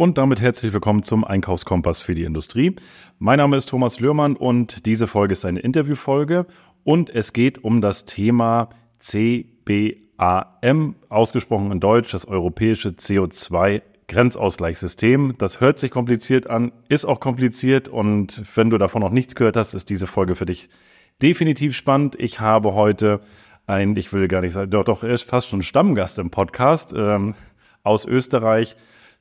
Und damit herzlich willkommen zum Einkaufskompass für die Industrie. Mein Name ist Thomas Lührmann und diese Folge ist eine Interviewfolge und es geht um das Thema CBAM, ausgesprochen in Deutsch, das europäische CO2 Grenzausgleichssystem. Das hört sich kompliziert an, ist auch kompliziert und wenn du davon noch nichts gehört hast, ist diese Folge für dich definitiv spannend. Ich habe heute ein, ich will gar nicht sagen, doch, doch, er ist fast schon Stammgast im Podcast ähm, aus Österreich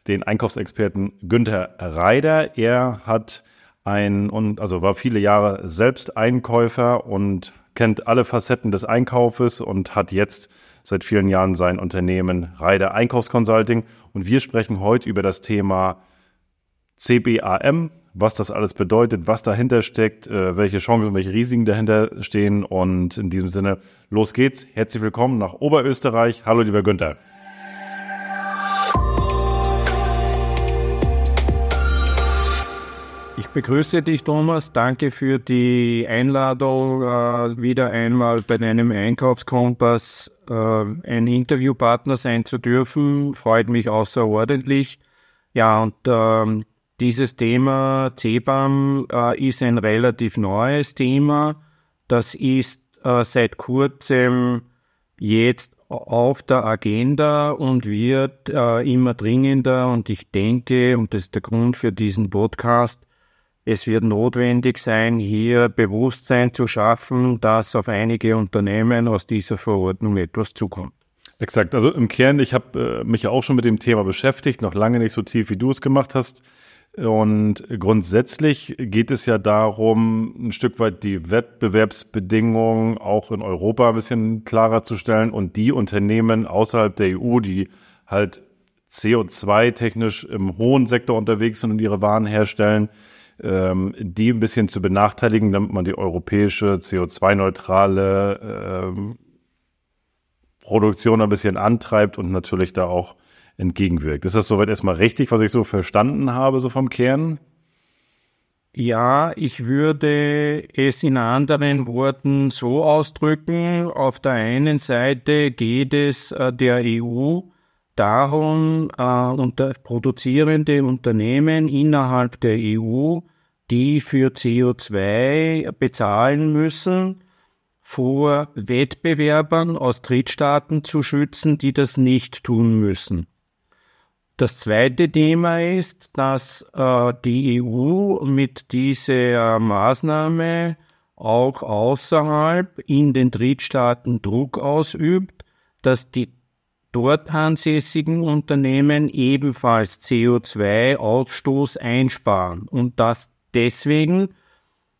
den Einkaufsexperten Günther Reider. Er hat ein und also war viele Jahre selbst Einkäufer und kennt alle Facetten des Einkaufes und hat jetzt seit vielen Jahren sein Unternehmen Reider Einkaufsconsulting. Und wir sprechen heute über das Thema CBAM, was das alles bedeutet, was dahinter steckt, äh, welche Chancen, welche Risiken dahinter stehen. Und in diesem Sinne, los geht's. Herzlich willkommen nach Oberösterreich. Hallo, lieber Günther. Ich begrüße dich, Thomas. Danke für die Einladung, äh, wieder einmal bei deinem Einkaufskompass äh, ein Interviewpartner sein zu dürfen. Freut mich außerordentlich. Ja, und ähm, dieses Thema CBAM äh, ist ein relativ neues Thema. Das ist äh, seit kurzem jetzt auf der Agenda und wird äh, immer dringender. Und ich denke, und das ist der Grund für diesen Podcast, es wird notwendig sein, hier Bewusstsein zu schaffen, dass auf einige Unternehmen aus dieser Verordnung etwas zukommt. Exakt. Also im Kern, ich habe äh, mich ja auch schon mit dem Thema beschäftigt, noch lange nicht so tief, wie du es gemacht hast. Und grundsätzlich geht es ja darum, ein Stück weit die Wettbewerbsbedingungen auch in Europa ein bisschen klarer zu stellen und die Unternehmen außerhalb der EU, die halt CO2-technisch im hohen Sektor unterwegs sind und ihre Waren herstellen, ähm, die ein bisschen zu benachteiligen, damit man die europäische CO2-neutrale ähm, Produktion ein bisschen antreibt und natürlich da auch entgegenwirkt. Ist das soweit erstmal richtig, was ich so verstanden habe, so vom Kern? Ja, ich würde es in anderen Worten so ausdrücken. Auf der einen Seite geht es äh, der EU darum, äh, unter produzierende Unternehmen innerhalb der EU, die für CO2 bezahlen müssen, vor Wettbewerbern aus Drittstaaten zu schützen, die das nicht tun müssen. Das zweite Thema ist, dass äh, die EU mit dieser Maßnahme auch außerhalb in den Drittstaaten Druck ausübt, dass die dort ansässigen Unternehmen ebenfalls CO2-Ausstoß einsparen. Und dass deswegen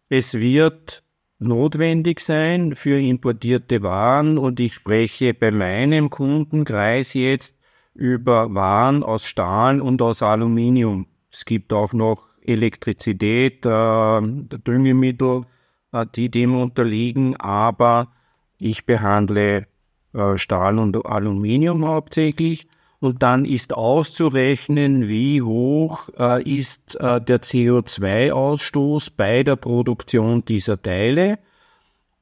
es wird notwendig sein für importierte Waren. Und ich spreche bei meinem Kundenkreis jetzt über Waren aus Stahl und aus Aluminium. Es gibt auch noch Elektrizität, äh, Düngemittel, äh, die dem unterliegen, aber ich behandle äh, Stahl und Aluminium hauptsächlich. Und dann ist auszurechnen, wie hoch äh, ist äh, der CO2-Ausstoß bei der Produktion dieser Teile.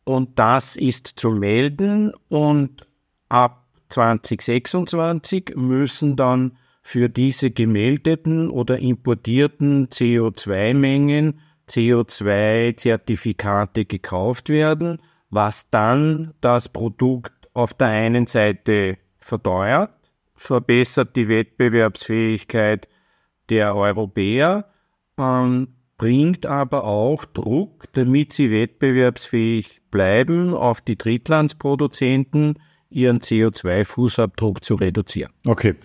Und das ist zu melden. Und ab 2026 müssen dann für diese gemeldeten oder importierten CO2-Mengen CO2-Zertifikate gekauft werden, was dann das Produkt auf der einen Seite verteuert, verbessert die Wettbewerbsfähigkeit der Europäer, ähm, bringt aber auch Druck, damit sie wettbewerbsfähig bleiben, auf die Drittlandsproduzenten ihren CO2-Fußabdruck zu reduzieren. Okay.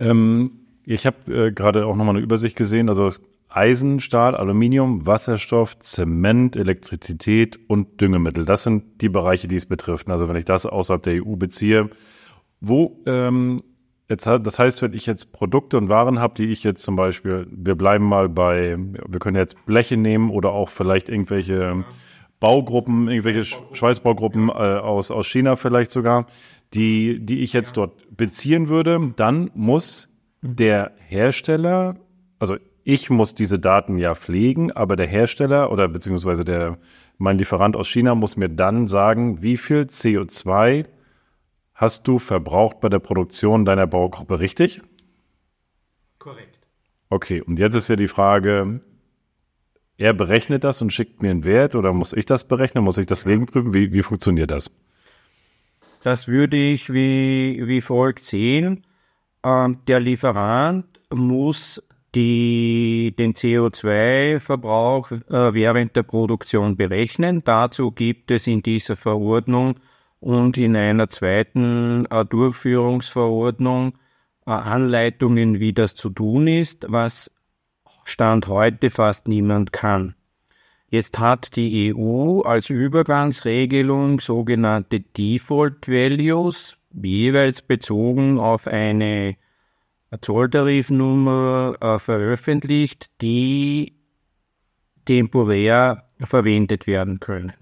Ähm, ich habe äh, gerade auch nochmal eine Übersicht gesehen. Also Eisen, Stahl, Aluminium, Wasserstoff, Zement, Elektrizität und Düngemittel. Das sind die Bereiche, die es betrifft. Also wenn ich das außerhalb der EU beziehe, wo ähm, jetzt, das heißt, wenn ich jetzt Produkte und Waren habe, die ich jetzt zum Beispiel, wir bleiben mal bei, wir können jetzt Bleche nehmen oder auch vielleicht irgendwelche Baugruppen, irgendwelche Schweißbaugruppen äh, aus, aus China vielleicht sogar, die, die ich jetzt dort beziehen würde, dann muss der Hersteller, also ich muss diese Daten ja pflegen, aber der Hersteller oder beziehungsweise der, mein Lieferant aus China muss mir dann sagen, wie viel CO2 hast du verbraucht bei der Produktion deiner Baugruppe, richtig? Korrekt. Okay, und jetzt ist ja die Frage, er berechnet das und schickt mir einen Wert oder muss ich das berechnen? Muss ich das gegenprüfen? Wie, wie funktioniert das? Das würde ich wie, wie folgt sehen. Ähm, der Lieferant muss die, den CO2-Verbrauch äh, während der Produktion berechnen. Dazu gibt es in dieser Verordnung und in einer zweiten äh, Durchführungsverordnung äh, Anleitungen, wie das zu tun ist, was Stand heute fast niemand kann. Jetzt hat die EU als Übergangsregelung sogenannte Default Values, jeweils bezogen auf eine Zolltarifnummer äh, veröffentlicht, die temporär verwendet werden können.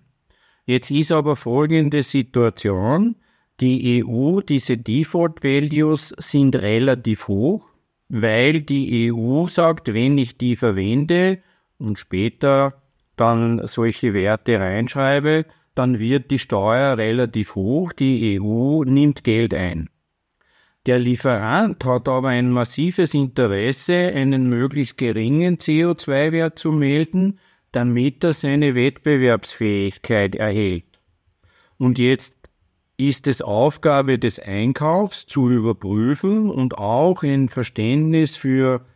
Jetzt ist aber folgende Situation. Die EU, diese Default Values sind relativ hoch weil die EU sagt, wenn ich die verwende und später dann solche Werte reinschreibe, dann wird die Steuer relativ hoch, die EU nimmt Geld ein. Der Lieferant hat aber ein massives Interesse, einen möglichst geringen CO2-Wert zu melden, damit er seine Wettbewerbsfähigkeit erhält. Und jetzt ist es Aufgabe des Einkaufs zu überprüfen und auch ein Verständnis für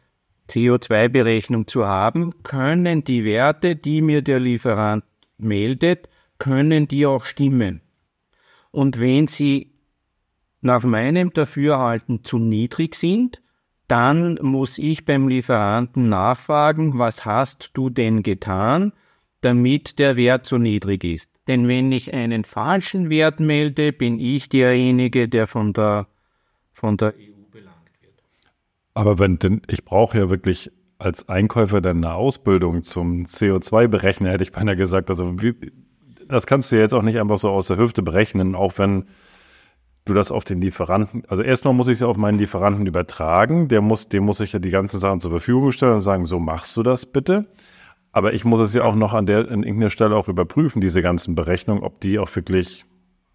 CO2-Berechnung zu haben, können die Werte, die mir der Lieferant meldet, können die auch stimmen. Und wenn sie nach meinem Dafürhalten zu niedrig sind, dann muss ich beim Lieferanten nachfragen, was hast du denn getan, damit der Wert so niedrig ist. Denn wenn ich einen falschen Wert melde, bin ich derjenige, der von der, von der EU belangt wird. Aber wenn denn, ich brauche ja wirklich als Einkäufer dann eine Ausbildung zum CO2-Berechnen, hätte ich beinahe gesagt. Also das kannst du jetzt auch nicht einfach so aus der Hüfte berechnen, auch wenn du das auf den Lieferanten, also erstmal muss ich es ja auf meinen Lieferanten übertragen, der muss, dem muss ich ja die ganzen Sachen zur Verfügung stellen und sagen, so machst du das bitte. Aber ich muss es ja auch noch an der an irgendeiner Stelle auch überprüfen, diese ganzen Berechnungen, ob die auch wirklich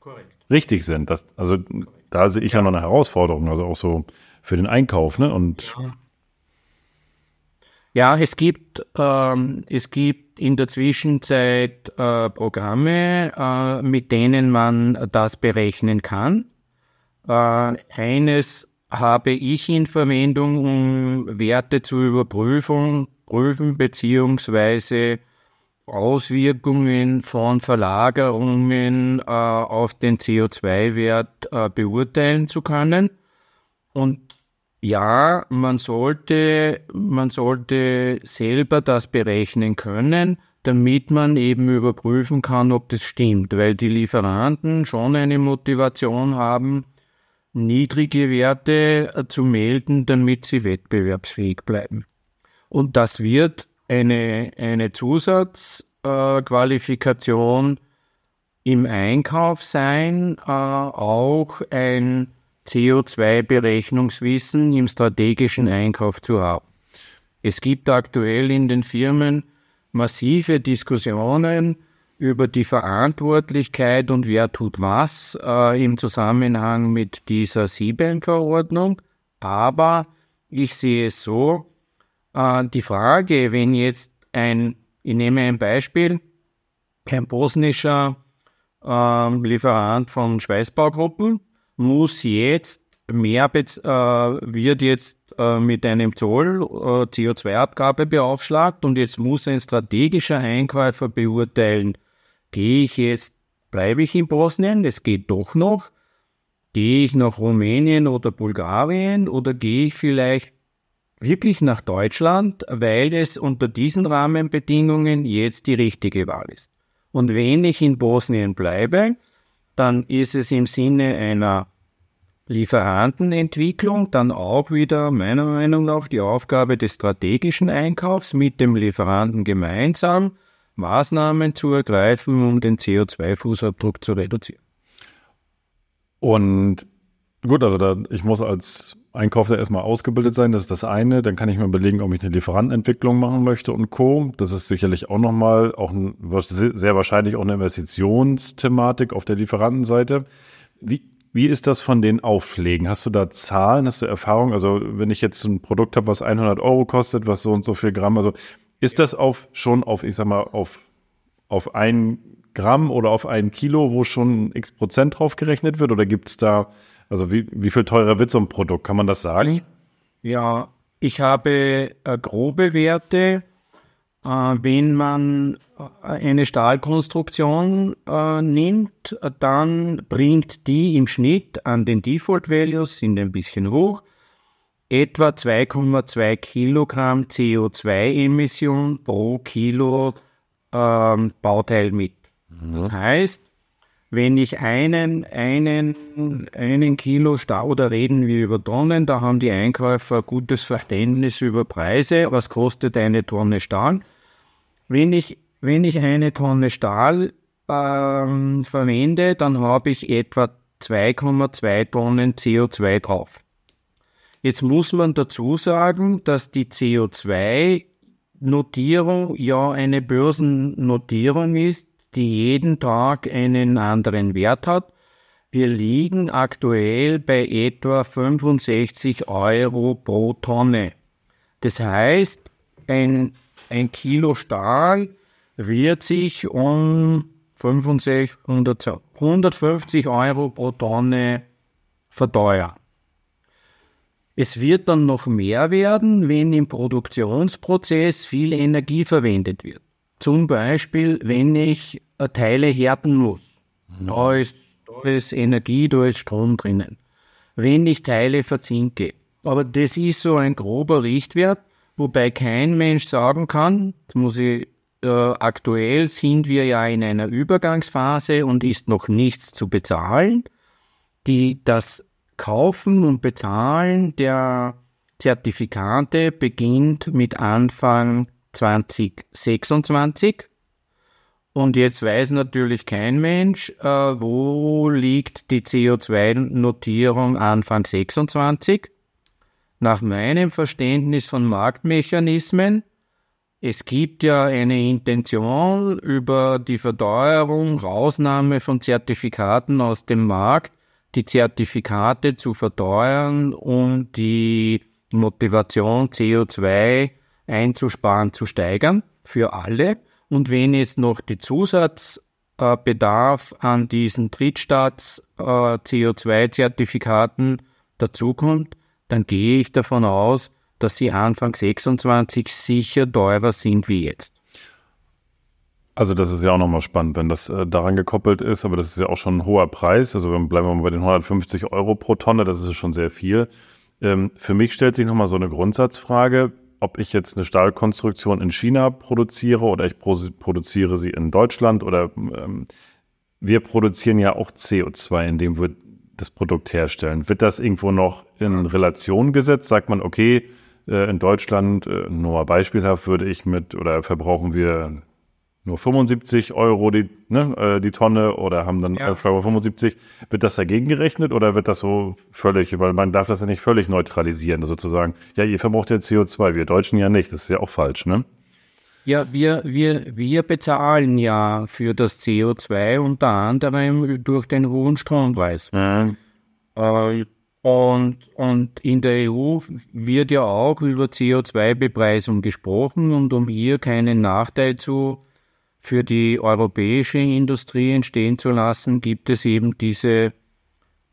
Korrekt. richtig sind. Das, also Korrekt. da sehe ich ja. ja. noch eine Herausforderung, also auch so für den Einkauf, ne? Und ja. Ja, es gibt, ähm, es gibt in der Zwischenzeit äh, Programme, äh, mit denen man das berechnen kann. Äh, eines habe ich in Verwendung, um Werte zu überprüfen, prüfen beziehungsweise Auswirkungen von Verlagerungen äh, auf den CO2-Wert äh, beurteilen zu können. Und ja, man sollte, man sollte selber das berechnen können, damit man eben überprüfen kann, ob das stimmt, weil die Lieferanten schon eine Motivation haben, niedrige Werte äh, zu melden, damit sie wettbewerbsfähig bleiben. Und das wird eine, eine Zusatzqualifikation äh, im Einkauf sein, äh, auch ein CO2-Berechnungswissen im strategischen Einkauf zu haben. Es gibt aktuell in den Firmen massive Diskussionen über die Verantwortlichkeit und wer tut was äh, im Zusammenhang mit dieser CBAM-Verordnung. Aber ich sehe es so, äh, die Frage, wenn jetzt ein, ich nehme ein Beispiel, ein bosnischer äh, Lieferant von Schweißbaugruppen muss jetzt mehr, äh, wird jetzt äh, mit einem Zoll äh, CO2-Abgabe beaufschlagt und jetzt muss ein strategischer Einkäufer beurteilen, gehe ich jetzt, bleibe ich in Bosnien, es geht doch noch, gehe ich nach Rumänien oder Bulgarien? Oder gehe ich vielleicht wirklich nach Deutschland, weil es unter diesen Rahmenbedingungen jetzt die richtige Wahl ist. Und wenn ich in Bosnien bleibe, dann ist es im Sinne einer Lieferantenentwicklung dann auch wieder meiner Meinung nach die Aufgabe des strategischen Einkaufs mit dem Lieferanten gemeinsam Maßnahmen zu ergreifen, um den CO2-Fußabdruck zu reduzieren. Und gut, also da, ich muss als Einkäufer erstmal ausgebildet sein, das ist das eine. Dann kann ich mir überlegen, ob ich eine Lieferantenentwicklung machen möchte und Co. Das ist sicherlich auch nochmal, auch ein, sehr wahrscheinlich auch eine Investitionsthematik auf der Lieferantenseite. Wie, Wie ist das von den Aufschlägen? Hast du da Zahlen, hast du Erfahrung? Also wenn ich jetzt ein Produkt habe, was 100 Euro kostet, was so und so viel Gramm, also ist das auf schon auf, ich sag mal, auf, auf ein Gramm oder auf ein Kilo, wo schon x Prozent drauf gerechnet wird? Oder gibt es da, also wie, wie viel teurer wird so ein Produkt? Kann man das sagen? Ja, ich habe äh, grobe Werte. Äh, wenn man äh, eine Stahlkonstruktion äh, nimmt, dann bringt die im Schnitt an den Default Values, sind ein bisschen hoch, etwa 2,2 Kilogramm CO2-Emission pro Kilo ähm, Bauteil mit. Mhm. Das heißt, wenn ich einen, einen, einen Kilo Stahl, oder reden wir über Tonnen, da haben die Einkäufer ein gutes Verständnis über Preise, was kostet eine Tonne Stahl. Wenn ich, wenn ich eine Tonne Stahl ähm, verwende, dann habe ich etwa 2,2 Tonnen CO2 drauf. Jetzt muss man dazu sagen, dass die CO2-Notierung ja eine Börsennotierung ist, die jeden Tag einen anderen Wert hat. Wir liegen aktuell bei etwa 65 Euro pro Tonne. Das heißt, ein, ein Kilo Stahl wird sich um 65, 150 Euro pro Tonne verteuern. Es wird dann noch mehr werden, wenn im Produktionsprozess viel Energie verwendet wird. Zum Beispiel, wenn ich äh, Teile härten muss. Mhm. Da, ist, da ist Energie, da ist Strom drinnen. Wenn ich Teile verzinke. Aber das ist so ein grober Richtwert, wobei kein Mensch sagen kann, das muss ich, äh, aktuell sind wir ja in einer Übergangsphase und ist noch nichts zu bezahlen. Die, das Kaufen und Bezahlen der Zertifikate beginnt mit Anfang 2026. Und jetzt weiß natürlich kein Mensch, äh, wo liegt die CO2-Notierung Anfang 26. Nach meinem Verständnis von Marktmechanismen, es gibt ja eine Intention über die Verteuerung, Rausnahme von Zertifikaten aus dem Markt, die Zertifikate zu verteuern und die Motivation CO2 einzusparen, zu steigern für alle. Und wenn jetzt noch die Zusatzbedarf an diesen Drittstaats-CO2-Zertifikaten dazukommt, dann gehe ich davon aus, dass sie Anfang 26 sicher teurer sind wie jetzt. Also das ist ja auch nochmal spannend, wenn das äh, daran gekoppelt ist, aber das ist ja auch schon ein hoher Preis. Also bleiben wir mal bei den 150 Euro pro Tonne, das ist schon sehr viel. Ähm, für mich stellt sich nochmal so eine Grundsatzfrage ob ich jetzt eine Stahlkonstruktion in China produziere oder ich produziere sie in Deutschland oder ähm, wir produzieren ja auch CO2, indem wir das Produkt herstellen. Wird das irgendwo noch in Relation gesetzt? Sagt man, okay, äh, in Deutschland, äh, nur beispielhaft, würde ich mit oder verbrauchen wir nur 75 Euro die, ne, äh, die Tonne oder haben dann ja. 75. Wird das dagegen gerechnet oder wird das so völlig, weil man darf das ja nicht völlig neutralisieren, sozusagen. Ja, ihr verbraucht ja CO2, wir Deutschen ja nicht. Das ist ja auch falsch, ne? Ja, wir, wir, wir bezahlen ja für das CO2 unter anderem durch den hohen Strompreis. Mhm. Äh, und, und in der EU wird ja auch über CO2-Bepreisung gesprochen und um hier keinen Nachteil zu für die europäische Industrie entstehen zu lassen, gibt es eben diese,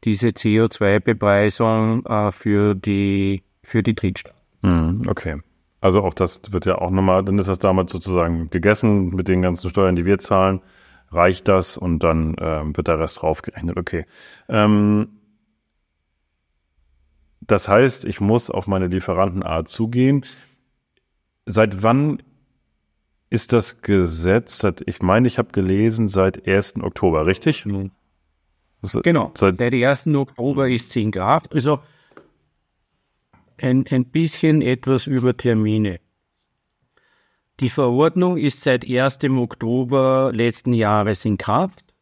diese CO2-Bepreisung äh, für die, für die Drittstaaten. Mhm, okay. Also auch das wird ja auch nochmal, dann ist das damals sozusagen gegessen mit den ganzen Steuern, die wir zahlen. Reicht das und dann ähm, wird der Rest draufgerechnet. Okay. Ähm, das heißt, ich muss auf meine Lieferantenart zugehen. Seit wann ist das Gesetz, ich meine, ich habe gelesen, seit 1. Oktober, richtig? Mhm. Genau, seit der 1. Oktober ist sie in Kraft. Also ein, ein bisschen etwas über Termine. Die Verordnung ist seit 1. Oktober letzten Jahres in Kraft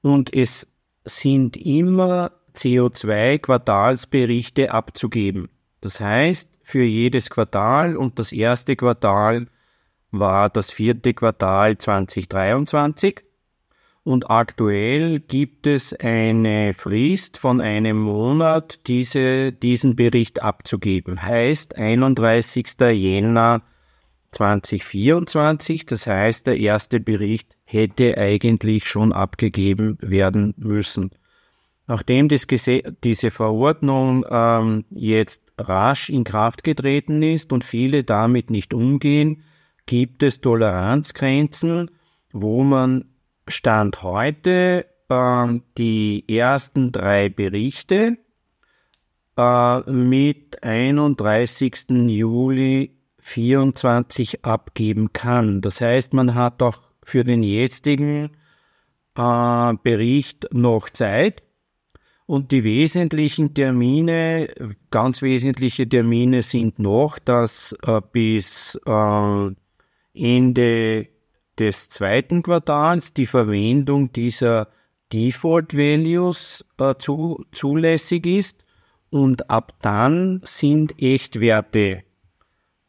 und es sind immer CO2-Quartalsberichte abzugeben. Das heißt, für jedes Quartal und das erste Quartal war das vierte Quartal 2023 Und aktuell gibt es eine Frist von einem Monat, diese, diesen Bericht abzugeben. Heißt 31. Jänner 2024. Das heißt, der erste Bericht hätte eigentlich schon abgegeben werden müssen. Nachdem diese Verordnung ähm, jetzt rasch in Kraft getreten ist und viele damit nicht umgehen, gibt es Toleranzgrenzen, wo man Stand heute äh, die ersten drei Berichte äh, mit 31. Juli 24 abgeben kann. Das heißt, man hat auch für den jetzigen äh, Bericht noch Zeit. Und die wesentlichen Termine, ganz wesentliche Termine sind noch, dass äh, bis äh, Ende des zweiten Quartals die Verwendung dieser Default Values äh, zu, zulässig ist und ab dann sind Echtwerte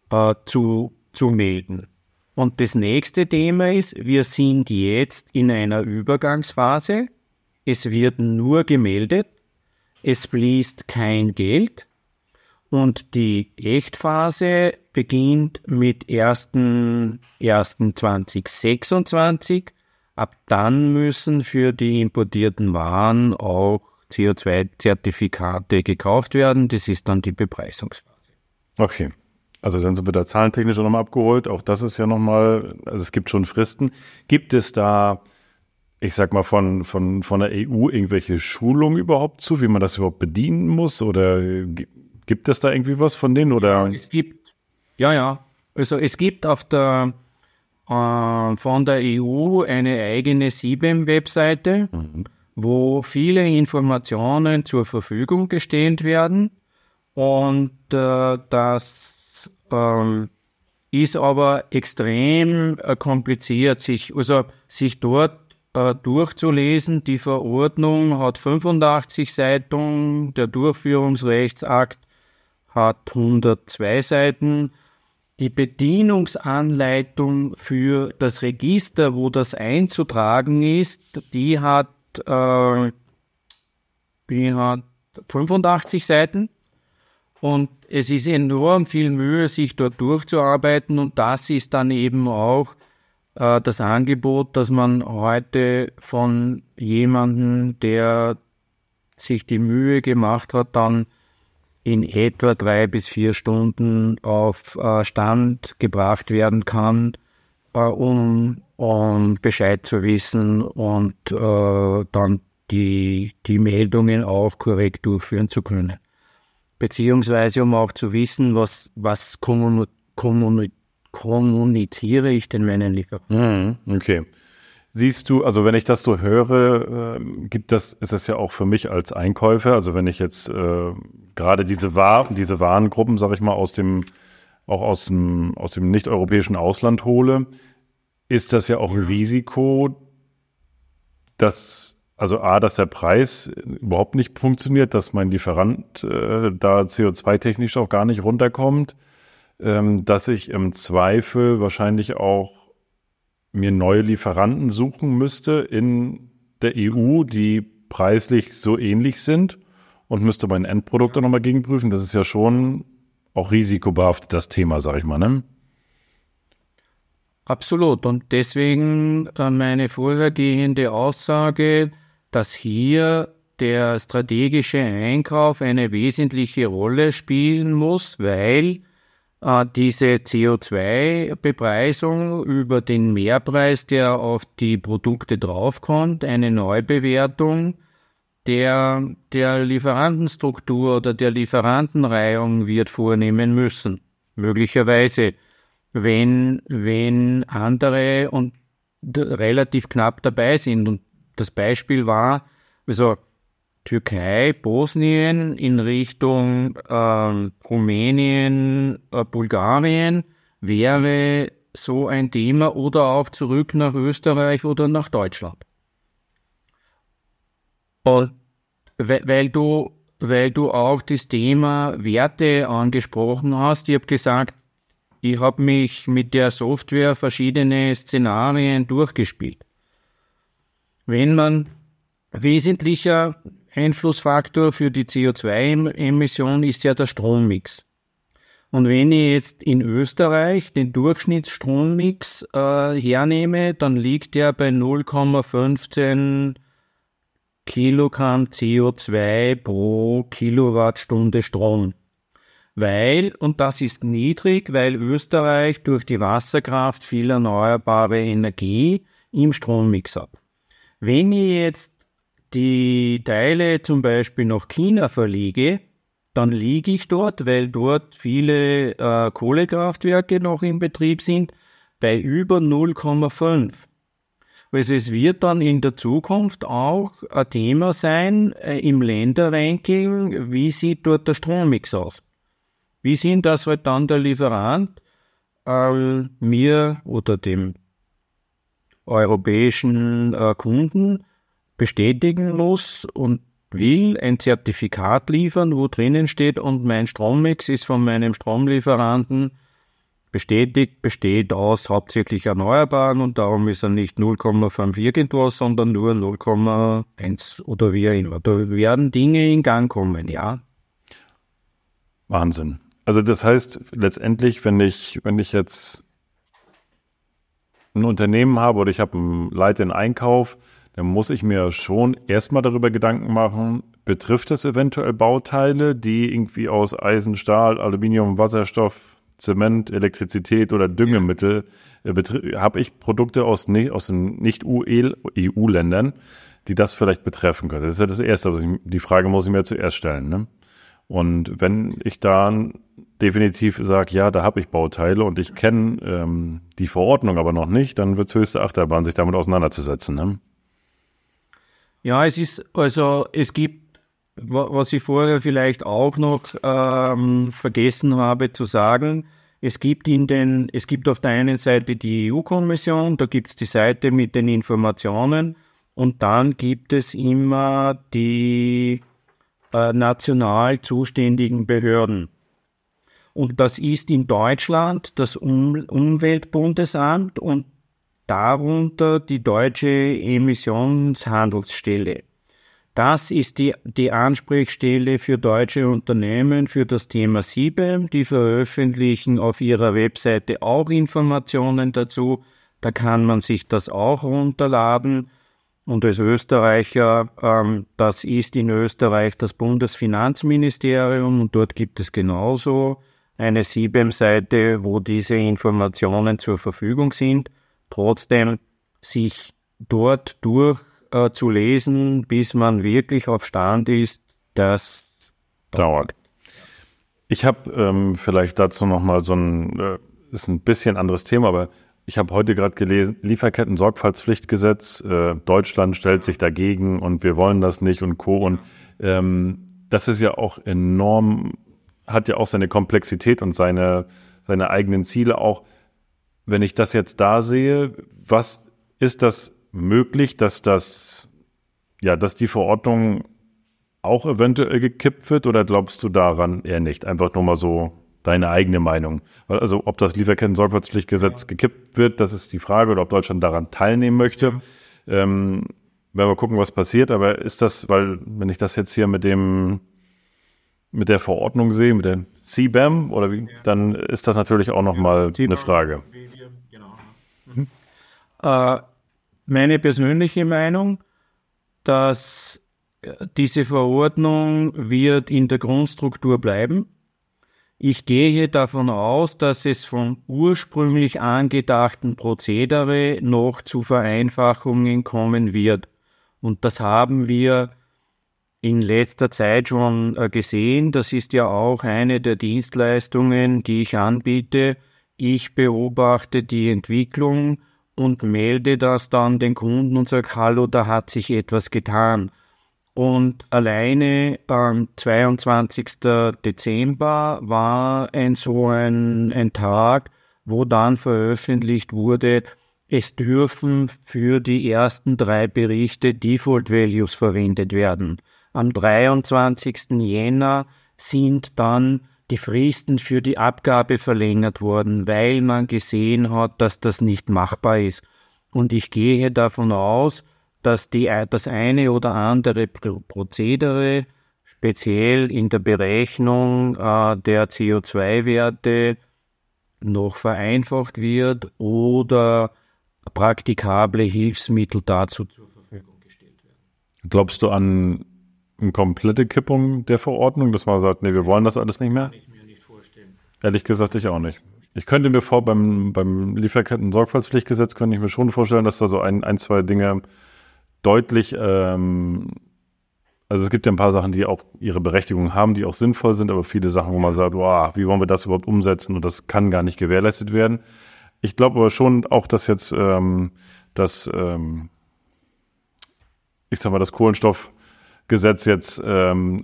äh, zu, zu melden. Und das nächste Thema ist, wir sind jetzt in einer Übergangsphase. Es wird nur gemeldet, es fließt kein Geld und die Echtphase beginnt mit 1.1.2026. Ab dann müssen für die importierten Waren auch CO2-Zertifikate gekauft werden. Das ist dann die Bepreisungsphase. Okay. Also dann sind wir da zahlentechnisch auch nochmal abgeholt. Auch das ist ja nochmal, also es gibt schon Fristen. Gibt es da, ich sag mal, von, von, von der EU irgendwelche Schulungen überhaupt zu, wie man das überhaupt bedienen muss? Oder Gibt es da irgendwie was von denen? Oder? Ja, es gibt, ja, ja. Also es gibt auf der äh, von der EU eine eigene SIBEM-Webseite, mhm. wo viele Informationen zur Verfügung gestellt werden. Und äh, das äh, ist aber extrem äh, kompliziert, sich, also sich dort äh, durchzulesen. Die Verordnung hat 85 Seiten, der Durchführungsrechtsakt hat 102 Seiten. Die Bedienungsanleitung für das Register, wo das einzutragen ist, die hat, äh, die hat 85 Seiten. Und es ist enorm viel Mühe, sich dort durchzuarbeiten. Und das ist dann eben auch äh, das Angebot, dass man heute von jemandem, der sich die Mühe gemacht hat, dann in etwa drei bis vier Stunden auf äh, Stand gebracht werden kann, äh, um, um Bescheid zu wissen und äh, dann die, die Meldungen auch korrekt durchführen zu können. Beziehungsweise um auch zu wissen, was, was kommuniziere ich denn meinen Lieferanten. Mhm, okay. Siehst du, also wenn ich das so höre, äh, gibt das, ist das ja auch für mich als Einkäufer, also wenn ich jetzt äh, gerade diese Waren, diese Warengruppen, sage ich mal, aus dem, auch aus dem, aus dem nicht-europäischen Ausland hole, ist das ja auch ein Risiko, dass, also A, dass der Preis überhaupt nicht funktioniert, dass mein Lieferant äh, da CO2-technisch auch gar nicht runterkommt, ähm, dass ich im Zweifel wahrscheinlich auch mir neue Lieferanten suchen müsste in der EU, die preislich so ähnlich sind und müsste mein Endprodukt dann nochmal gegenprüfen. Das ist ja schon auch risikobehaftet, das Thema, sag ich mal, ne? Absolut. Und deswegen meine vorhergehende Aussage, dass hier der strategische Einkauf eine wesentliche Rolle spielen muss, weil diese CO2-Bepreisung über den Mehrpreis, der auf die Produkte draufkommt, eine Neubewertung der, der Lieferantenstruktur oder der Lieferantenreihung wird vornehmen müssen. Möglicherweise, wenn, wenn andere und relativ knapp dabei sind. Und das Beispiel war, also Türkei, Bosnien in Richtung äh, Rumänien, äh, Bulgarien wäre so ein Thema oder auch zurück nach Österreich oder nach Deutschland. Und weil du, weil du auch das Thema Werte angesprochen hast, ich habe gesagt, ich habe mich mit der Software verschiedene Szenarien durchgespielt. wenn man wesentlicher Einflussfaktor für die CO2-Emission ist ja der Strommix. Und wenn ich jetzt in Österreich den Durchschnittsstrommix äh, hernehme, dann liegt der bei 0,15 Kilogramm CO2 pro Kilowattstunde Strom. Weil, und das ist niedrig, weil Österreich durch die Wasserkraft viel erneuerbare Energie im Strommix hat. Wenn ich jetzt die Teile zum Beispiel nach China verlege, dann liege ich dort, weil dort viele äh, Kohlekraftwerke noch in Betrieb sind, bei über 0,5. Also es wird dann in der Zukunft auch ein Thema sein äh, im Länderranking, wie sieht dort der Strommix aus? Wie sind das halt dann der Lieferant äh, mir oder dem europäischen äh, Kunden bestätigen muss und will ein Zertifikat liefern, wo drinnen steht, und mein Strommix ist von meinem Stromlieferanten bestätigt, besteht aus hauptsächlich Erneuerbaren und darum ist er nicht 0,5 irgendwas, sondern nur 0,1 oder wie auch immer. Da werden Dinge in Gang kommen, ja. Wahnsinn. Also das heißt letztendlich, wenn ich, wenn ich jetzt ein Unternehmen habe oder ich habe einen Leiter in Einkauf, dann muss ich mir schon erstmal darüber Gedanken machen, betrifft das eventuell Bauteile, die irgendwie aus Eisen, Stahl, Aluminium, Wasserstoff, Zement, Elektrizität oder Düngemittel, äh, habe ich Produkte aus, aus den Nicht-EU-Ländern, die das vielleicht betreffen können. Das ist ja das Erste, ich, die Frage muss ich mir zuerst stellen. Ne? Und wenn ich dann definitiv sage, ja, da habe ich Bauteile und ich kenne ähm, die Verordnung aber noch nicht, dann wird es höchste Achterbahn, sich damit auseinanderzusetzen. Ne? Ja, es ist, also es gibt, was ich vorher vielleicht auch noch ähm, vergessen habe zu sagen, es gibt in den, es gibt auf der einen Seite die EU-Kommission, da gibt es die Seite mit den Informationen und dann gibt es immer die äh, national zuständigen Behörden. Und das ist in Deutschland das um Umweltbundesamt und darunter die deutsche Emissionshandelsstelle. Das ist die, die Ansprechstelle für deutsche Unternehmen für das Thema SIBEM. Die veröffentlichen auf ihrer Webseite auch Informationen dazu. Da kann man sich das auch runterladen. Und als Österreicher, ähm, das ist in Österreich das Bundesfinanzministerium und dort gibt es genauso eine SIBEM-Seite, wo diese Informationen zur Verfügung sind trotzdem sich dort durchzulesen, äh, bis man wirklich auf Stand ist, das dauert. Ich habe ähm, vielleicht dazu nochmal so ein, äh, ist ein bisschen anderes Thema, aber ich habe heute gerade gelesen, Lieferketten-Sorgfaltspflichtgesetz, äh, Deutschland stellt sich dagegen und wir wollen das nicht und Co. Und ähm, das ist ja auch enorm, hat ja auch seine Komplexität und seine, seine eigenen Ziele auch wenn ich das jetzt da sehe, was ist das möglich, dass das, ja, dass die Verordnung auch eventuell gekippt wird oder glaubst du daran eher nicht? Einfach nur mal so deine eigene Meinung. Also ob das Lieferketten-Sorgfaltspflichtgesetz gekippt wird, das ist die Frage, oder ob Deutschland daran teilnehmen möchte. Ähm, werden wir gucken, was passiert. Aber ist das, weil wenn ich das jetzt hier mit dem mit der Verordnung sehe, mit der CBAM oder wie, ja. dann ist das natürlich auch nochmal ja, eine Frage. Mhm. Äh, meine persönliche Meinung, dass diese Verordnung wird in der Grundstruktur bleiben. Ich gehe davon aus, dass es vom ursprünglich angedachten Prozedere noch zu Vereinfachungen kommen wird. Und das haben wir in letzter Zeit schon äh, gesehen. Das ist ja auch eine der Dienstleistungen, die ich anbiete, ich beobachte die Entwicklung und melde das dann den Kunden und sage, hallo, da hat sich etwas getan. Und alleine am 22. Dezember war ein so ein, ein Tag, wo dann veröffentlicht wurde, es dürfen für die ersten drei Berichte Default Values verwendet werden. Am 23. Jänner sind dann die Fristen für die Abgabe verlängert worden, weil man gesehen hat, dass das nicht machbar ist. Und ich gehe davon aus, dass die, das eine oder andere Prozedere speziell in der Berechnung äh, der CO2-Werte noch vereinfacht wird oder praktikable Hilfsmittel dazu zur Verfügung gestellt werden. Glaubst du an eine komplette Kippung der Verordnung, dass man sagt, nee, wir wollen das alles nicht mehr? Kann ich mir nicht vorstellen. Ehrlich gesagt, ich auch nicht. Ich könnte mir vor, beim, beim Lieferketten-Sorgfaltspflichtgesetz könnte ich mir schon vorstellen, dass da so ein, ein zwei Dinge deutlich, ähm, also es gibt ja ein paar Sachen, die auch ihre Berechtigung haben, die auch sinnvoll sind, aber viele Sachen, wo man sagt, wow, wie wollen wir das überhaupt umsetzen und das kann gar nicht gewährleistet werden. Ich glaube aber schon auch, dass jetzt ähm, das, ähm, ich sag mal, das Kohlenstoffgesetz jetzt, ähm,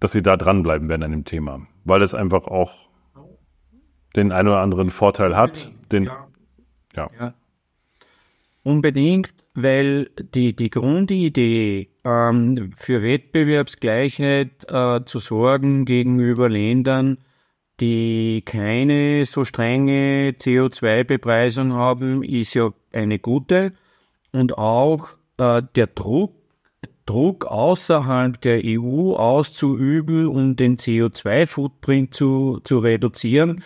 dass sie da dranbleiben werden an dem Thema, weil es einfach auch den einen oder anderen Vorteil hat. Den, ja. ja. ja. Unbedingt, weil die, die Grundidee, ähm, für Wettbewerbsgleichheit äh, zu sorgen gegenüber Ländern, die keine so strenge CO2-Bepreisung haben, ist ja eine gute. Und auch äh, der Druck, Druck außerhalb der EU auszuüben, um den CO2-Footprint zu, zu reduzieren,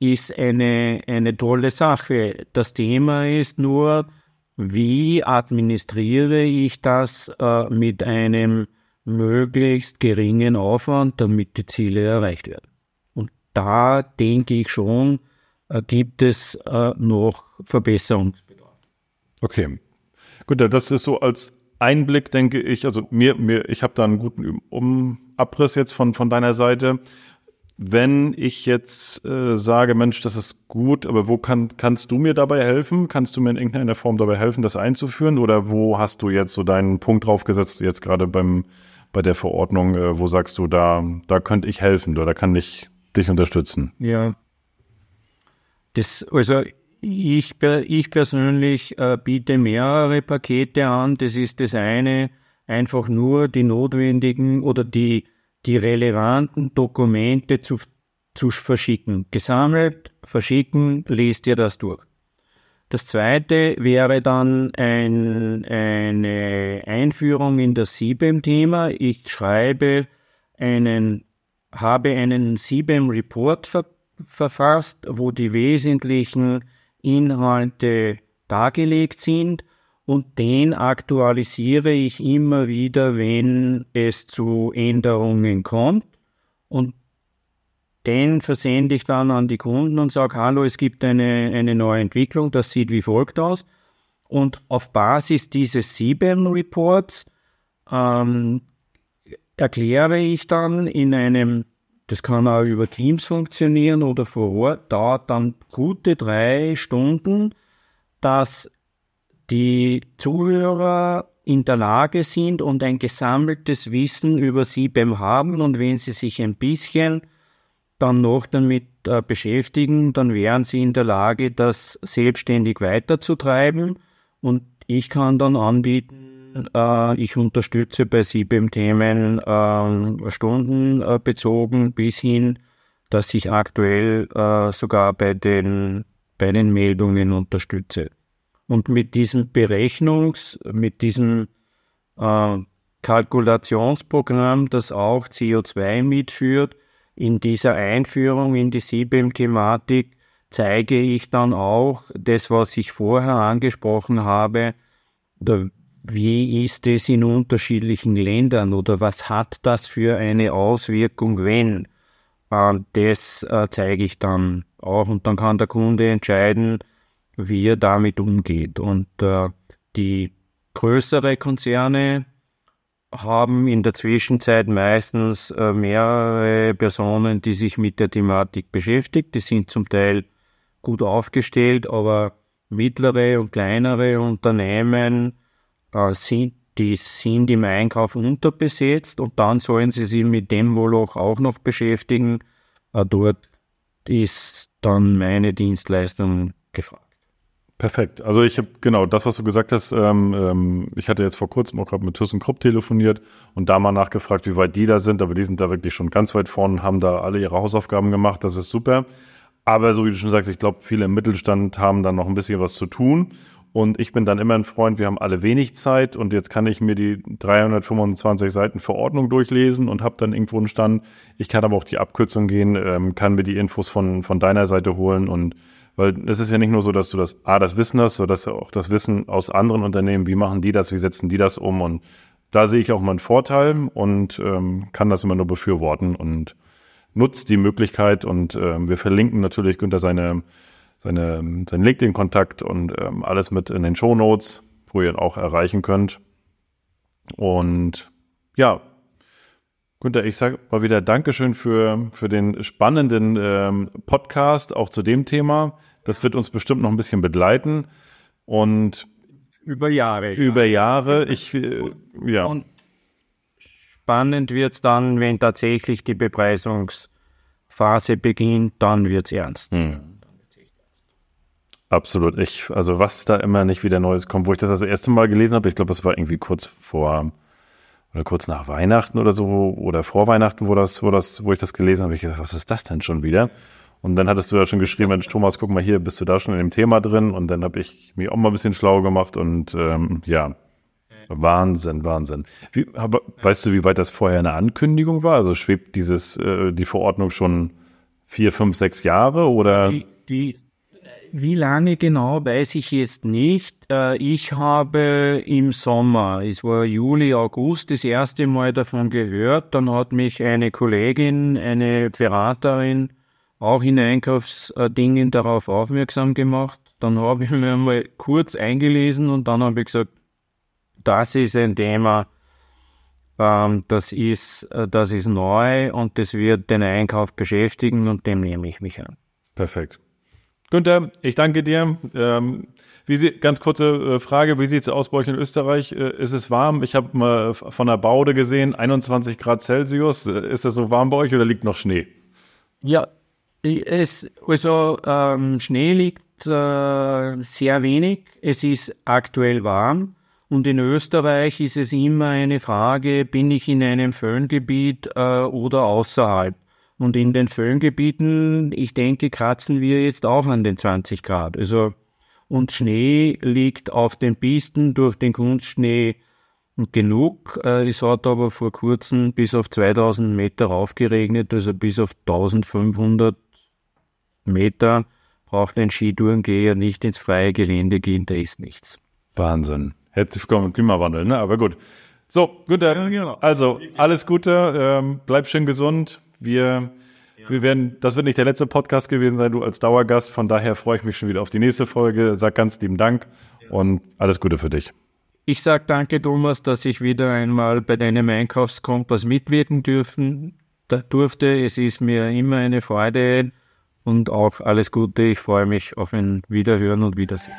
ist eine, eine tolle Sache. Das Thema ist nur, wie administriere ich das äh, mit einem möglichst geringen Aufwand, damit die Ziele erreicht werden. Und da denke ich schon, äh, gibt es äh, noch Verbesserungsbedarf. Okay. Gut, das ist so als Einblick, denke ich, also mir, mir, ich habe da einen guten um Abriss jetzt von, von deiner Seite wenn ich jetzt äh, sage, Mensch, das ist gut, aber wo kann, kannst du mir dabei helfen? Kannst du mir in irgendeiner Form dabei helfen, das einzuführen? Oder wo hast du jetzt so deinen Punkt draufgesetzt, jetzt gerade beim, bei der Verordnung, äh, wo sagst du, da, da könnte ich helfen oder kann ich dich unterstützen? Ja. Das, also ich, ich persönlich äh, biete mehrere Pakete an. Das ist das eine, einfach nur die notwendigen oder die die relevanten Dokumente zu, zu verschicken. Gesammelt, verschicken, lest ihr das durch. Das zweite wäre dann ein, eine Einführung in das SIBEM-Thema. Ich schreibe einen, habe einen SIBEM-Report ver, verfasst, wo die wesentlichen Inhalte dargelegt sind und den aktualisiere ich immer wieder, wenn es zu Änderungen kommt und den versende ich dann an die Kunden und sage, hallo, es gibt eine, eine neue Entwicklung, das sieht wie folgt aus. Und auf Basis dieses CBAM-Reports ähm, erkläre ich dann in einem, das kann auch über Teams funktionieren oder vor Ort, dauert dann gute drei Stunden, dass die Zuhörer in der Lage sind und ein gesammeltes Wissen über SIBEM haben. Und wenn sie sich ein bisschen dann noch damit äh, beschäftigen, dann wären sie in der Lage, das selbstständig weiterzutreiben. Und ich kann dann anbieten, äh, ich unterstütze bei SIBEM-Themen äh, stundenbezogen bis hin, dass ich aktuell äh, sogar bei den, bei den Meldungen unterstütze. Und mit diesem Berechnungs-, mit diesem äh, Kalkulationsprogramm, das auch CO2 mitführt, in dieser Einführung in die CBM-Thematik zeige ich dann auch das, was ich vorher angesprochen habe, oder wie ist es in unterschiedlichen Ländern oder was hat das für eine Auswirkung, wenn? Äh, das äh, zeige ich dann auch und dann kann der Kunde entscheiden, wie er damit umgeht. Und äh, die größere Konzerne haben in der Zwischenzeit meistens mehrere Personen, die sich mit der Thematik beschäftigt. Die sind zum Teil gut aufgestellt, aber mittlere und kleinere Unternehmen äh, sind, die sind im Einkauf unterbesetzt und dann sollen sie sich mit dem wohl auch noch beschäftigen. Äh, dort ist dann meine Dienstleistung gefragt. Perfekt. Also ich habe genau das, was du gesagt hast. Ähm, ähm, ich hatte jetzt vor kurzem auch gerade mit ThyssenKrupp telefoniert und da mal nachgefragt, wie weit die da sind. Aber die sind da wirklich schon ganz weit vorne, haben da alle ihre Hausaufgaben gemacht. Das ist super. Aber so wie du schon sagst, ich glaube, viele im Mittelstand haben da noch ein bisschen was zu tun. Und ich bin dann immer ein Freund, wir haben alle wenig Zeit und jetzt kann ich mir die 325 Seiten Verordnung durchlesen und habe dann irgendwo einen Stand. Ich kann aber auch die Abkürzung gehen, ähm, kann mir die Infos von, von deiner Seite holen und weil es ist ja nicht nur so, dass du das A, das Wissen hast, sondern dass auch das Wissen aus anderen Unternehmen, wie machen die das, wie setzen die das um und da sehe ich auch meinen Vorteil und ähm, kann das immer nur befürworten und nutzt die Möglichkeit und ähm, wir verlinken natürlich Günther seine seine, seinen LinkedIn-Kontakt und ähm, alles mit in den Show Notes, wo ihr ihn auch erreichen könnt. Und ja, Günther, ich sage mal wieder Dankeschön für, für den spannenden ähm, Podcast, auch zu dem Thema. Das wird uns bestimmt noch ein bisschen begleiten. Und über Jahre. Über Jahre. Ich, äh, ja. Und spannend wird es dann, wenn tatsächlich die Bepreisungsphase beginnt, dann wird es ernst. Hm. Absolut. Ich, also was da immer nicht wieder Neues kommt, wo ich das das erste Mal gelesen habe, ich glaube, das war irgendwie kurz vor oder kurz nach Weihnachten oder so oder vor Weihnachten, wo das, wo das, wo ich das gelesen habe, ich gedacht, was ist das denn schon wieder? Und dann hattest du ja schon geschrieben, Mensch, Thomas, guck mal hier, bist du da schon in dem Thema drin? Und dann habe ich mich auch mal ein bisschen schlau gemacht und ähm, ja, Wahnsinn, Wahnsinn. Wie, aber, weißt du, wie weit das vorher eine Ankündigung war? Also schwebt dieses äh, die Verordnung schon vier, fünf, sechs Jahre oder? Die, die wie lange genau, weiß ich jetzt nicht. Äh, ich habe im Sommer, es war Juli, August, das erste Mal davon gehört. Dann hat mich eine Kollegin, eine Beraterin, auch in Einkaufsdingen darauf aufmerksam gemacht. Dann habe ich mir mal kurz eingelesen und dann habe ich gesagt, das ist ein Thema, ähm, das ist, äh, das ist neu und das wird den Einkauf beschäftigen und dem nehme ich mich an. Perfekt. Günther, ich danke dir. Ähm, wie sie, ganz kurze äh, Frage, wie sieht es aus bei euch in Österreich? Äh, ist es warm? Ich habe mal von der Baude gesehen, 21 Grad Celsius. Äh, ist das so warm bei euch oder liegt noch Schnee? Ja, es, also ähm, Schnee liegt äh, sehr wenig. Es ist aktuell warm. Und in Österreich ist es immer eine Frage, bin ich in einem Föhngebiet äh, oder außerhalb? Und in den Föhngebieten, ich denke, kratzen wir jetzt auch an den 20 Grad. Also, und Schnee liegt auf den Pisten durch den Kunstschnee genug. Äh, es hat aber vor kurzem bis auf 2000 Meter raufgeregnet, also bis auf 1500 Meter braucht ein Skitourengeher nicht ins freie Gelände gehen, da ist nichts. Wahnsinn. Herzlich willkommen im Klimawandel, ne? Aber gut. So, gut, genau. also alles Gute, ähm, bleib schön gesund, wir, ja. wir werden, das wird nicht der letzte Podcast gewesen sein, du als Dauergast. Von daher freue ich mich schon wieder auf die nächste Folge. Sag ganz lieben Dank ja. und alles Gute für dich. Ich sage danke, Thomas, dass ich wieder einmal bei deinem Einkaufskompass mitwirken dürfen, durfte. Es ist mir immer eine Freude und auch alles Gute. Ich freue mich auf ein Wiederhören und Wiedersehen.